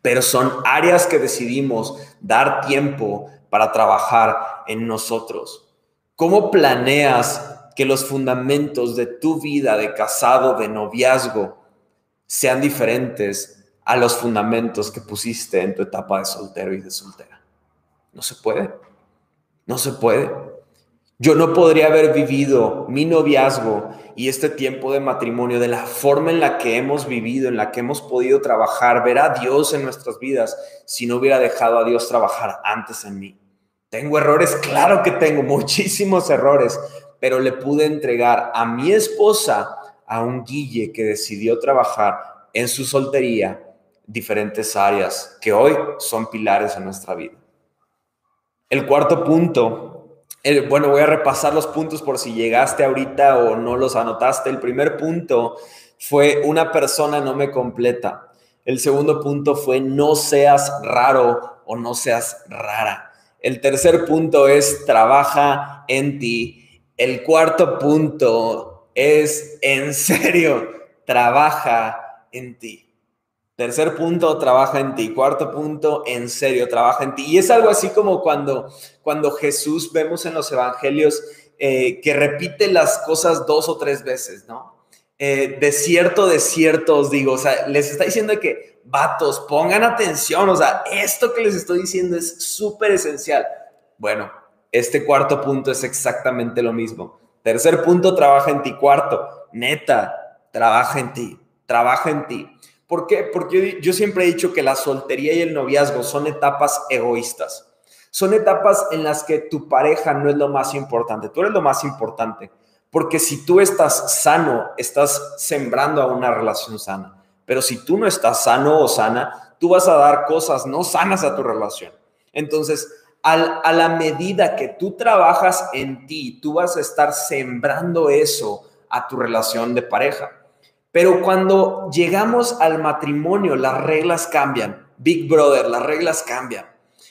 Pero son áreas que decidimos dar tiempo para trabajar en nosotros. ¿Cómo planeas que los fundamentos de tu vida de casado, de noviazgo, sean diferentes a los fundamentos que pusiste en tu etapa de soltero y de soltera? No se puede. No se puede. Yo no podría haber vivido mi noviazgo y este tiempo de matrimonio de la forma en la que hemos vivido, en la que hemos podido trabajar, ver a Dios en nuestras vidas, si no hubiera dejado a Dios trabajar antes en mí. ¿Tengo errores? Claro que tengo muchísimos errores, pero le pude entregar a mi esposa a un Guille que decidió trabajar en su soltería diferentes áreas que hoy son pilares en nuestra vida. El cuarto punto, bueno, voy a repasar los puntos por si llegaste ahorita o no los anotaste. El primer punto fue una persona no me completa. El segundo punto fue no seas raro o no seas rara. El tercer punto es trabaja en ti. El cuarto punto es en serio, trabaja en ti. Tercer punto, trabaja en ti. Cuarto punto, en serio, trabaja en ti. Y es algo así como cuando, cuando Jesús vemos en los evangelios eh, que repite las cosas dos o tres veces, ¿no? Eh, de cierto, de cierto os digo, o sea, les está diciendo que vatos, pongan atención, o sea, esto que les estoy diciendo es súper esencial. Bueno, este cuarto punto es exactamente lo mismo. Tercer punto, trabaja en ti. Cuarto, neta, trabaja en ti, trabaja en ti. ¿Por qué? Porque yo, siempre he dicho que la soltería y el noviazgo son etapas egoístas. Son etapas en las que tu pareja no es lo más importante, tú eres lo más importante. Porque si tú estás sano, estás sembrando a una relación sana. Pero si tú no estás sano o sana, tú vas a dar cosas no sanas a tu relación. Entonces, a la medida que tú trabajas en ti, tú vas a estar sembrando eso a tu relación de pareja. Pero cuando llegamos al matrimonio, las reglas cambian. Big Brother, las reglas cambian.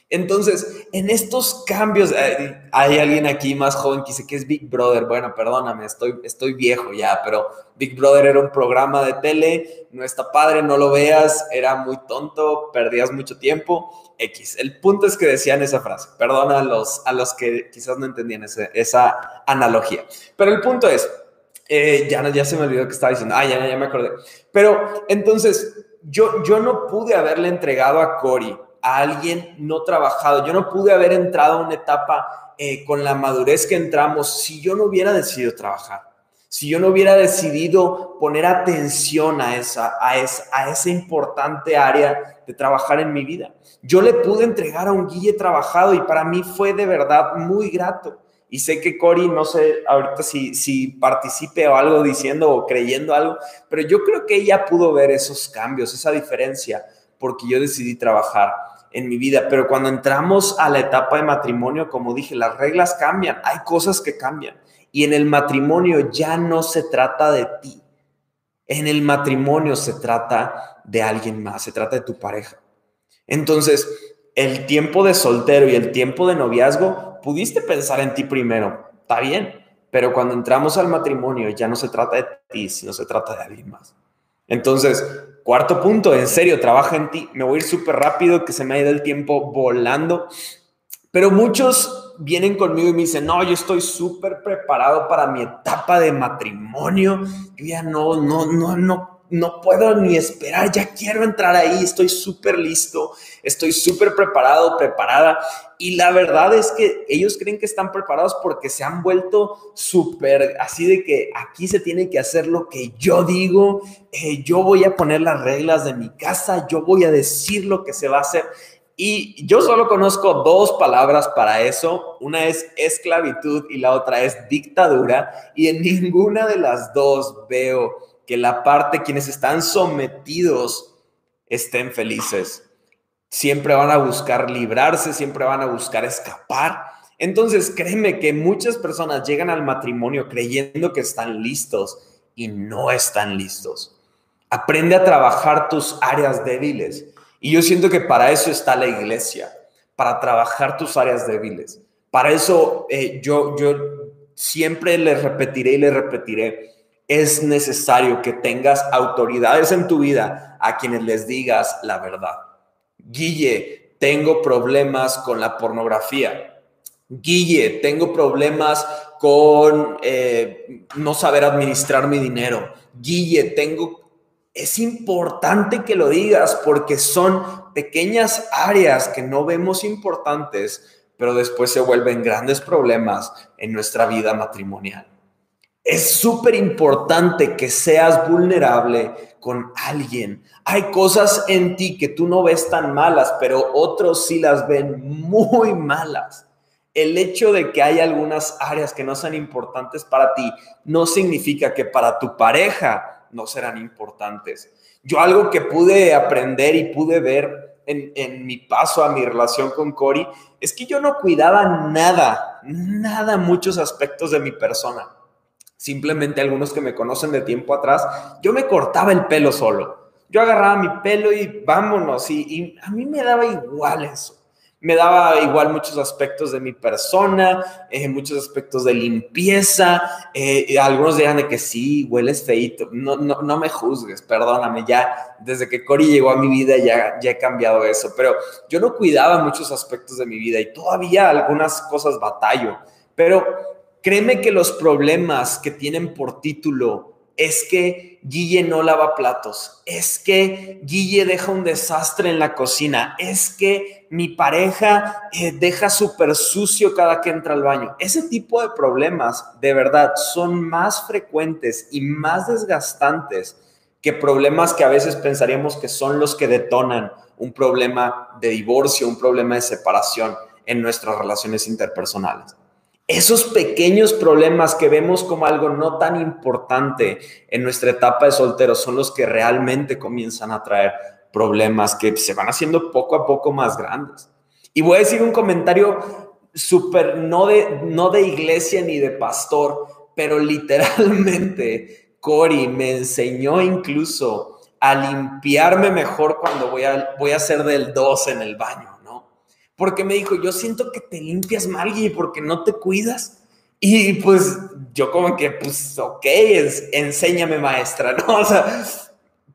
Entonces, en estos cambios, hay alguien aquí más joven que dice que es Big Brother. Bueno, perdóname, estoy, estoy viejo ya, pero Big Brother era un programa de tele, no está padre, no lo veas, era muy tonto, perdías mucho tiempo. X. El punto es que decían esa frase. Perdona a los, a los que quizás no entendían esa analogía. Pero el punto es, eh, ya, ya se me olvidó que estaba diciendo, ah, ya, ya me acordé. Pero entonces, yo, yo no pude haberle entregado a Cory a alguien no trabajado. Yo no pude haber entrado a una etapa eh, con la madurez que entramos si yo no hubiera decidido trabajar, si yo no hubiera decidido poner atención a esa, a esa, a esa importante área de trabajar en mi vida. Yo le pude entregar a un Guille trabajado y para mí fue de verdad muy grato. Y sé que Cory, no sé ahorita si, si participe o algo diciendo o creyendo algo, pero yo creo que ella pudo ver esos cambios, esa diferencia, porque yo decidí trabajar en mi vida, pero cuando entramos a la etapa de matrimonio, como dije, las reglas cambian, hay cosas que cambian. Y en el matrimonio ya no se trata de ti. En el matrimonio se trata de alguien más, se trata de tu pareja. Entonces, el tiempo de soltero y el tiempo de noviazgo, pudiste pensar en ti primero, está bien, pero cuando entramos al matrimonio ya no se trata de ti, sino se trata de alguien más. Entonces, Cuarto punto, en serio, trabaja en ti. Me voy a ir súper rápido, que se me ha ido el tiempo volando. Pero muchos vienen conmigo y me dicen, no, yo estoy súper preparado para mi etapa de matrimonio. Yo ya no, no, no, no no puedo ni esperar, ya quiero entrar ahí, estoy súper listo, estoy súper preparado, preparada. Y la verdad es que ellos creen que están preparados porque se han vuelto súper así de que aquí se tiene que hacer lo que yo digo, eh, yo voy a poner las reglas de mi casa, yo voy a decir lo que se va a hacer. Y yo solo conozco dos palabras para eso. Una es esclavitud y la otra es dictadura. Y en [laughs] ninguna de las dos veo que la parte, quienes están sometidos, estén felices. Siempre van a buscar librarse, siempre van a buscar escapar. Entonces, créeme que muchas personas llegan al matrimonio creyendo que están listos y no están listos. Aprende a trabajar tus áreas débiles. Y yo siento que para eso está la iglesia, para trabajar tus áreas débiles. Para eso eh, yo, yo siempre le repetiré y le repetiré es necesario que tengas autoridades en tu vida a quienes les digas la verdad. Guille, tengo problemas con la pornografía. Guille, tengo problemas con eh, no saber administrar mi dinero. Guille, tengo... Es importante que lo digas porque son pequeñas áreas que no vemos importantes, pero después se vuelven grandes problemas en nuestra vida matrimonial. Es súper importante que seas vulnerable con alguien. Hay cosas en ti que tú no ves tan malas, pero otros sí las ven muy malas. El hecho de que hay algunas áreas que no sean importantes para ti no significa que para tu pareja no serán importantes. Yo algo que pude aprender y pude ver en, en, mi paso a mi relación con Cory es que yo no cuidaba nada, nada, muchos aspectos de mi persona. Simplemente algunos que me conocen de tiempo atrás, yo me cortaba el pelo solo. Yo agarraba mi pelo y vámonos. Y, y a mí me daba igual eso me daba igual muchos aspectos de mi persona, eh, muchos aspectos de limpieza. Eh, algunos dirán de que sí, hueles feito. No, no, no me juzgues, perdóname. Ya desde que Cory llegó a mi vida ya, ya he cambiado eso. Pero yo no cuidaba muchos aspectos de mi vida y todavía algunas cosas batallo. Pero créeme que los problemas que tienen por título es que Guille no lava platos, es que Guille deja un desastre en la cocina, es que mi pareja eh, deja súper sucio cada que entra al baño. Ese tipo de problemas de verdad son más frecuentes y más desgastantes que problemas que a veces pensaríamos que son los que detonan un problema de divorcio, un problema de separación en nuestras relaciones interpersonales. Esos pequeños problemas que vemos como algo no tan importante en nuestra etapa de soltero son los que realmente comienzan a traer problemas que se van haciendo poco a poco más grandes. Y voy a decir un comentario súper, no de, no de iglesia ni de pastor, pero literalmente Cory me enseñó incluso a limpiarme mejor cuando voy a, voy a hacer del 2 en el baño porque me dijo, yo siento que te limpias mal y porque no te cuidas. Y pues yo como que, pues, ok, enséñame maestra, ¿no? [laughs] O sea,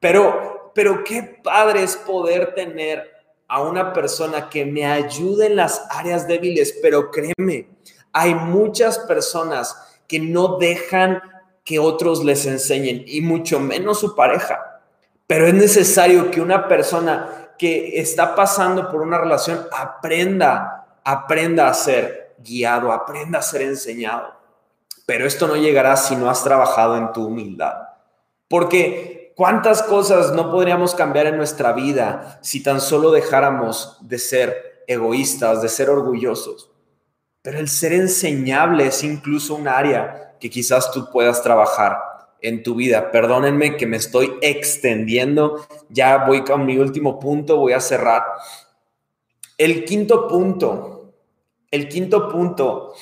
pero, pero qué padre es poder tener a una persona que me ayude en las áreas débiles, pero créeme, hay muchas personas que no dejan que otros les enseñen y mucho menos su pareja. Pero es necesario que una persona que está pasando por una relación aprenda, aprenda a ser guiado, aprenda a ser enseñado. Pero esto no llegará si no has trabajado en tu humildad. Porque cuántas cosas no podríamos cambiar en nuestra vida si tan solo dejáramos de ser egoístas, de ser orgullosos. Pero el ser enseñable es incluso un área que quizás tú puedas trabajar en tu vida. Perdónenme que me estoy extendiendo. Ya voy con mi último punto, voy a cerrar. El quinto punto, el quinto punto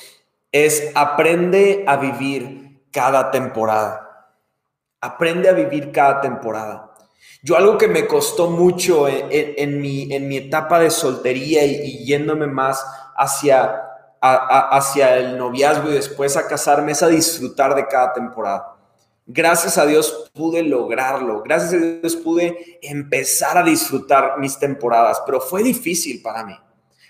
es aprende a vivir cada temporada. Aprende a vivir cada temporada. Yo algo que me costó mucho en, mi, en mi, etapa de soltería y, yéndome más hacia, hacia el noviazgo y después a casarme es a disfrutar de cada temporada. Gracias a Dios pude lograrlo, gracias a Dios pude empezar a disfrutar mis temporadas, pero fue difícil para mí.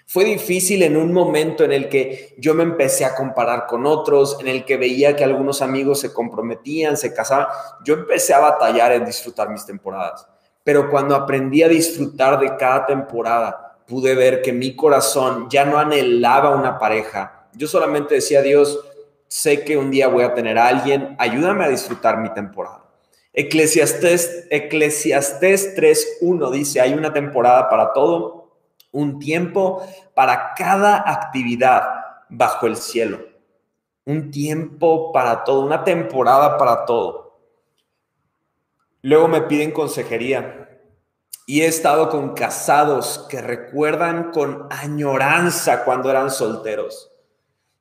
Fue difícil en un momento en el que yo me empecé a comparar con otros, en el que veía que algunos amigos se comprometían, se casaban. Yo empecé a batallar en disfrutar mis temporadas. Pero cuando aprendí a disfrutar de cada temporada, pude ver que mi corazón ya no anhelaba una pareja. Yo solamente decía, Dios, sé que un día voy a tener a alguien, ayúdame a disfrutar mi temporada. Eclesiastés, Eclesiastés 3.1 dice, hay una temporada para todo, un tiempo para cada actividad bajo el cielo. Un tiempo para todo, una temporada para todo. Luego me piden consejería y he estado con casados que recuerdan con añoranza cuando eran solteros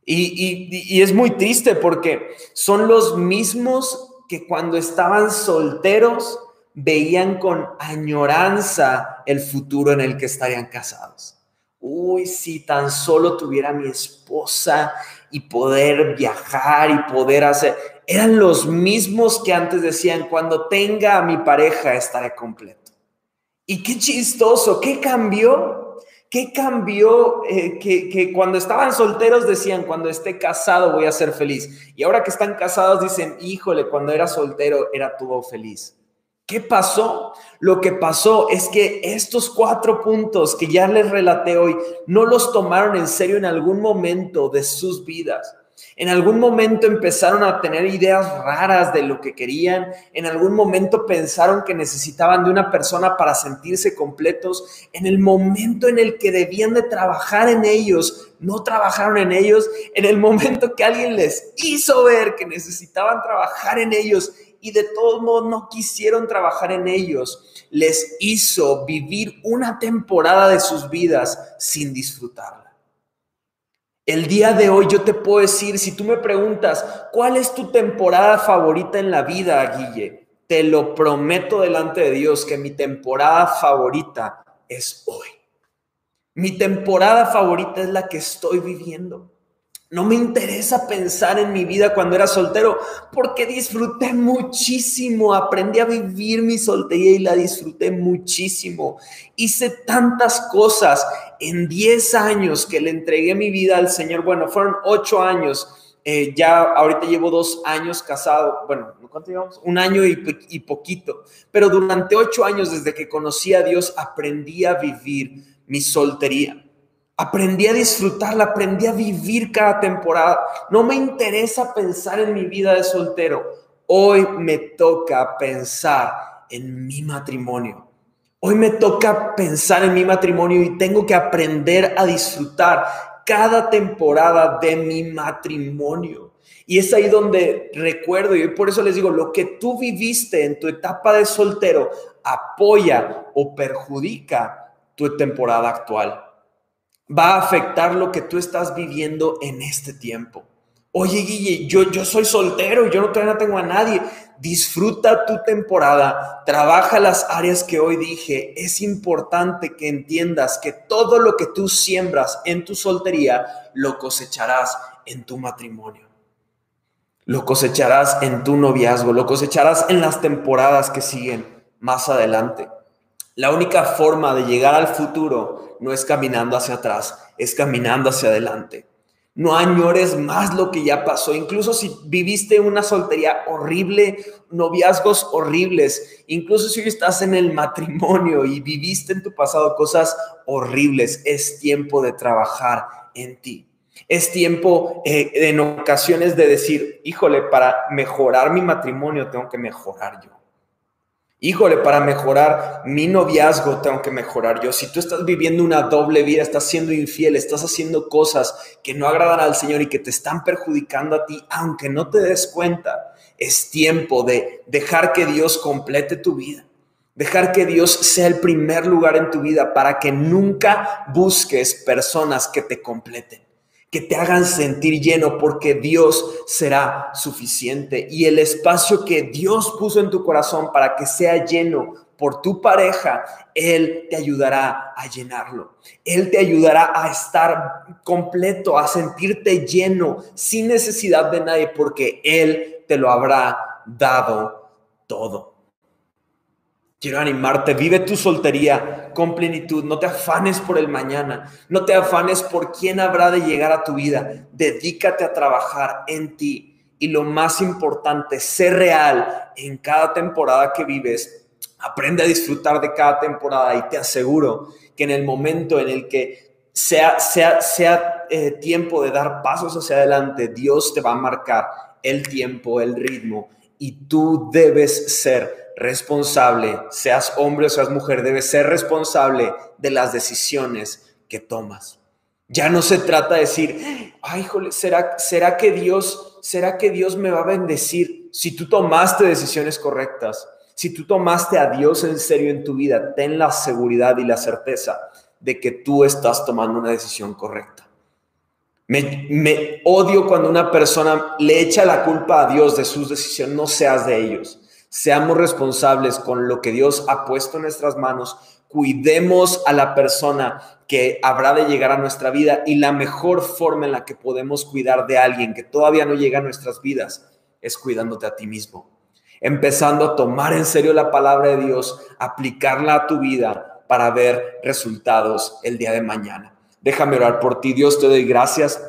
y, es muy triste porque son los mismos que cuando estaban solteros veían con añoranza el futuro en el que estarían casados. Uy, si tan solo tuviera mi esposa y poder viajar y poder hacer, eran los mismos que antes decían, cuando tenga a mi pareja estaré completo. Y qué chistoso, ¿qué cambió? ¿Qué cambió eh, que, cuando estaban solteros decían, cuando esté casado voy a ser feliz? Y ahora que están casados dicen, híjole, cuando era soltero era todo feliz. ¿Qué pasó? Lo que pasó es que estos cuatro puntos que ya les relaté hoy no los tomaron en serio en algún momento de sus vidas. En algún momento empezaron a tener ideas raras de lo que querían. En algún momento pensaron que necesitaban de una persona para sentirse completos. En el momento en el que debían de trabajar en ellos, no trabajaron en ellos. En el momento que alguien les hizo ver que necesitaban trabajar en ellos y de todos modos no quisieron trabajar en ellos, les hizo vivir una temporada de sus vidas sin disfrutarla. El día de hoy yo te puedo decir, si tú me preguntas, ¿cuál es tu temporada favorita en la vida, Guille? Te lo prometo delante de Dios que mi temporada favorita es hoy. Mi temporada favorita es la que estoy viviendo. No me interesa pensar en mi vida cuando era soltero porque disfruté muchísimo, aprendí a vivir mi soltería y la disfruté muchísimo. Hice tantas cosas en 10 años que le entregué mi vida al Señor. Bueno, fueron 8 años. Eh, ya ahorita llevo dos años casado, bueno, ¿cuánto llevamos? Un año y, y poquito, pero durante ocho años desde que conocí a Dios aprendí a vivir mi soltería. Aprendí a disfrutarla, aprendí a vivir cada temporada. No me interesa pensar en mi vida de soltero. Hoy me toca pensar en mi matrimonio. Hoy me toca pensar en mi matrimonio y tengo que aprender a disfrutar cada temporada de mi matrimonio. Y es ahí donde recuerdo, y por eso les digo, lo que tú viviste en tu etapa de soltero apoya o perjudica tu temporada actual va a afectar lo que tú estás viviendo en este tiempo. Oye, Guille, yo, yo soy soltero, yo no, todavía no tengo a nadie. Disfruta tu temporada, trabaja las áreas que hoy dije. Es importante que entiendas que todo lo que tú siembras en tu soltería lo cosecharás en tu matrimonio. Lo cosecharás en tu noviazgo, lo cosecharás en las temporadas que siguen más adelante. La única forma de llegar al futuro no es caminando hacia atrás, es caminando hacia adelante. No añores más lo que ya pasó. Incluso si viviste una soltería horrible, noviazgos horribles, incluso si estás en el matrimonio y viviste en tu pasado cosas horribles, es tiempo de trabajar en ti. Es tiempo eh, en ocasiones de decir, híjole, para mejorar mi matrimonio tengo que mejorar yo. Híjole, para mejorar mi noviazgo tengo que mejorar yo. Si tú estás viviendo una doble vida, estás siendo infiel, estás haciendo cosas que no agradan al Señor y que te están perjudicando a ti, aunque no te des cuenta, es tiempo de dejar que Dios complete tu vida. Dejar que Dios sea el primer lugar en tu vida para que nunca busques personas que te completen que te hagan sentir lleno porque Dios será suficiente. Y el espacio que Dios puso en tu corazón para que sea lleno por tu pareja, Él te ayudará a llenarlo. Él te ayudará a estar completo, a sentirte lleno sin necesidad de nadie porque Él te lo habrá dado todo. Quiero animarte, vive tu soltería con plenitud, no te afanes por el mañana, no te afanes por quién habrá de llegar a tu vida, dedícate a trabajar en ti y lo más importante, sé real en cada temporada que vives, aprende a disfrutar de cada temporada y te aseguro que en el momento en el que sea, sea, sea eh, tiempo de dar pasos hacia adelante, Dios te va a marcar el tiempo, el ritmo y tú debes ser responsable, seas hombre o seas mujer, debes ser responsable de las decisiones que tomas. Ya no se trata de decir, ay, jole, ¿será, ¿será que Dios, será que Dios me va a bendecir si tú tomaste decisiones correctas? Si tú tomaste a Dios en serio en tu vida, ten la seguridad y la certeza de que tú estás tomando una decisión correcta. Me odio cuando una persona le echa la culpa a Dios de sus decisiones, no seas de ellos. Seamos responsables con lo que Dios ha puesto en nuestras manos. Cuidemos a la persona que habrá de llegar a nuestra vida y la mejor forma en la que podemos cuidar de alguien que todavía no llega a nuestras vidas es cuidándote a ti mismo. Empezando a tomar en serio la palabra de Dios, aplicarla a tu vida para ver resultados el día de mañana. Déjame orar por ti. Dios, te doy gracias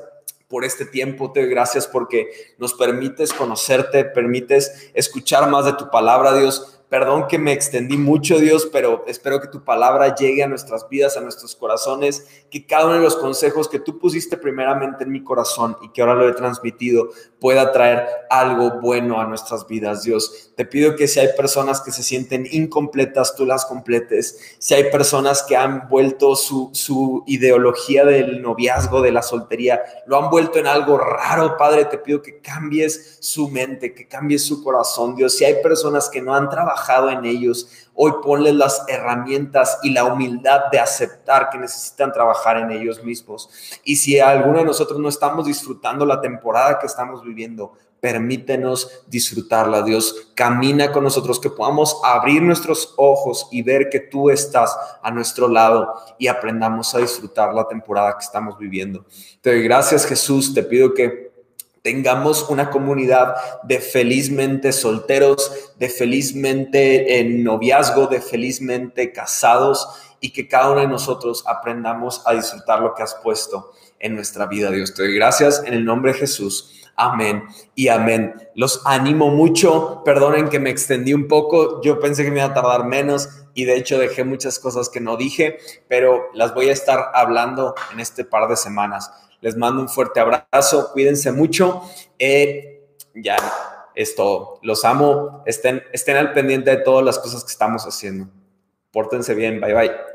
por este tiempo. Te doy gracias porque nos permites conocerte, permites escuchar más de tu palabra, Dios. Perdón que me extendí mucho, Dios, pero espero que tu palabra llegue a nuestras vidas, a nuestros corazones, que cada uno de los consejos que tú pusiste primeramente en mi corazón y que ahora lo he transmitido pueda traer algo bueno a nuestras vidas, Dios. Te pido que si hay personas que se sienten incompletas, tú las completes. Si hay personas que han vuelto su, su ideología del noviazgo, de la soltería, lo han vuelto en algo raro, Padre, te pido que cambies su mente, que cambies su corazón, Dios. Si hay personas que no han en ellos, hoy ponles las herramientas y la humildad de aceptar que necesitan trabajar en ellos mismos. Y si alguno de nosotros no estamos disfrutando la temporada que estamos viviendo, permítenos disfrutarla, Dios. Camina con nosotros, que podamos abrir nuestros ojos y ver que tú estás a nuestro lado y aprendamos a disfrutar la temporada que estamos viviendo. Te doy gracias, Jesús. Te pido que tengamos una comunidad de felizmente solteros, de felizmente en noviazgo, de felizmente casados y que cada uno de nosotros aprendamos a disfrutar lo que has puesto en nuestra vida, Dios. Te doy gracias en el nombre de Jesús. Amén y amén. Los animo mucho. Perdonen que me extendí un poco. Yo pensé que me iba a tardar menos y de hecho dejé muchas cosas que no dije, pero las voy a estar hablando en este par de semanas. Les mando un fuerte abrazo, cuídense mucho. Eh, ya es todo. Los amo. Estén, estén al pendiente de todas las cosas que estamos haciendo. Pórtense bien. Bye bye.